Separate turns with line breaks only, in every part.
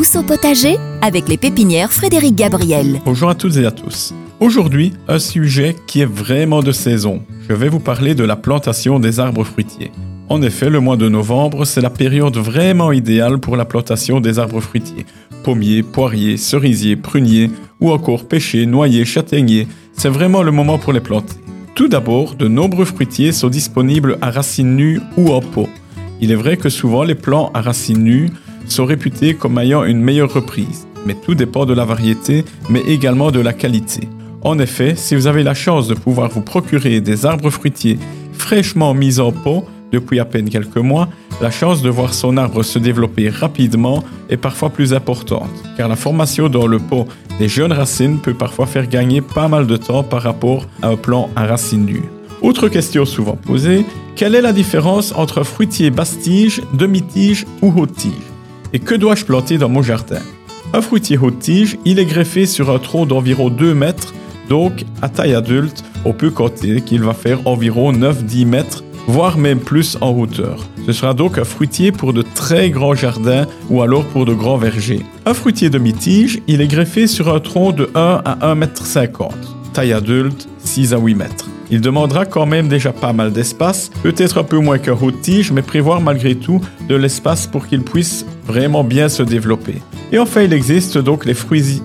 au potager avec les pépinières Frédéric Gabriel.
Bonjour à toutes et à tous. Aujourd'hui, un sujet qui est vraiment de saison. Je vais vous parler de la plantation des arbres fruitiers. En effet, le mois de novembre, c'est la période vraiment idéale pour la plantation des arbres fruitiers. Pommiers, poiriers, cerisiers, pruniers ou encore pêchers, noyers, châtaigniers, c'est vraiment le moment pour les planter. Tout d'abord, de nombreux fruitiers sont disponibles à racines nues ou en pot. Il est vrai que souvent les plants à racines nues sont réputés comme ayant une meilleure reprise, mais tout dépend de la variété, mais également de la qualité. En effet, si vous avez la chance de pouvoir vous procurer des arbres fruitiers fraîchement mis en pot depuis à peine quelques mois, la chance de voir son arbre se développer rapidement est parfois plus importante, car la formation dans le pot des jeunes racines peut parfois faire gagner pas mal de temps par rapport à un plant à racines nues. Autre question souvent posée, quelle est la différence entre fruitier basse-tige, demi-tige ou haute-tige? Et que dois-je planter dans mon jardin? Un fruitier haute-tige, il est greffé sur un tronc d'environ 2 mètres, donc à taille adulte, on peut compter qu'il va faire environ 9-10 mètres, voire même plus en hauteur. Ce sera donc un fruitier pour de très grands jardins ou alors pour de grands vergers. Un fruitier demi-tige, il est greffé sur un tronc de 1 à 1 mètre 50, taille adulte 6 à 8 mètres. Il demandera quand même déjà pas mal d'espace, peut-être un peu moins qu'un tige, mais prévoir malgré tout de l'espace pour qu'il puisse vraiment bien se développer. Et enfin, il existe donc les,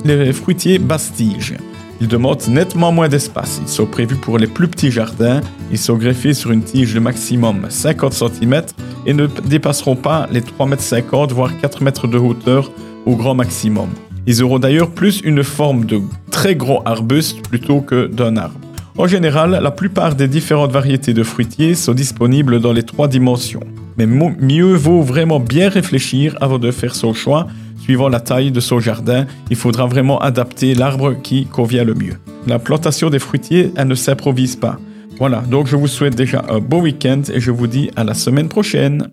les fruitiers basse-tige. Ils demandent nettement moins d'espace. Ils sont prévus pour les plus petits jardins. Ils sont greffés sur une tige de maximum 50 cm et ne dépasseront pas les 3,50 m, voire 4 m de hauteur au grand maximum. Ils auront d'ailleurs plus une forme de très gros arbuste plutôt que d'un arbre. En général, la plupart des différentes variétés de fruitiers sont disponibles dans les trois dimensions. Mais mieux vaut vraiment bien réfléchir avant de faire son choix. Suivant la taille de son jardin, il faudra vraiment adapter l'arbre qui convient le mieux. La plantation des fruitiers, elle ne s'improvise pas. Voilà, donc je vous souhaite déjà un bon week-end et je vous dis à la semaine prochaine.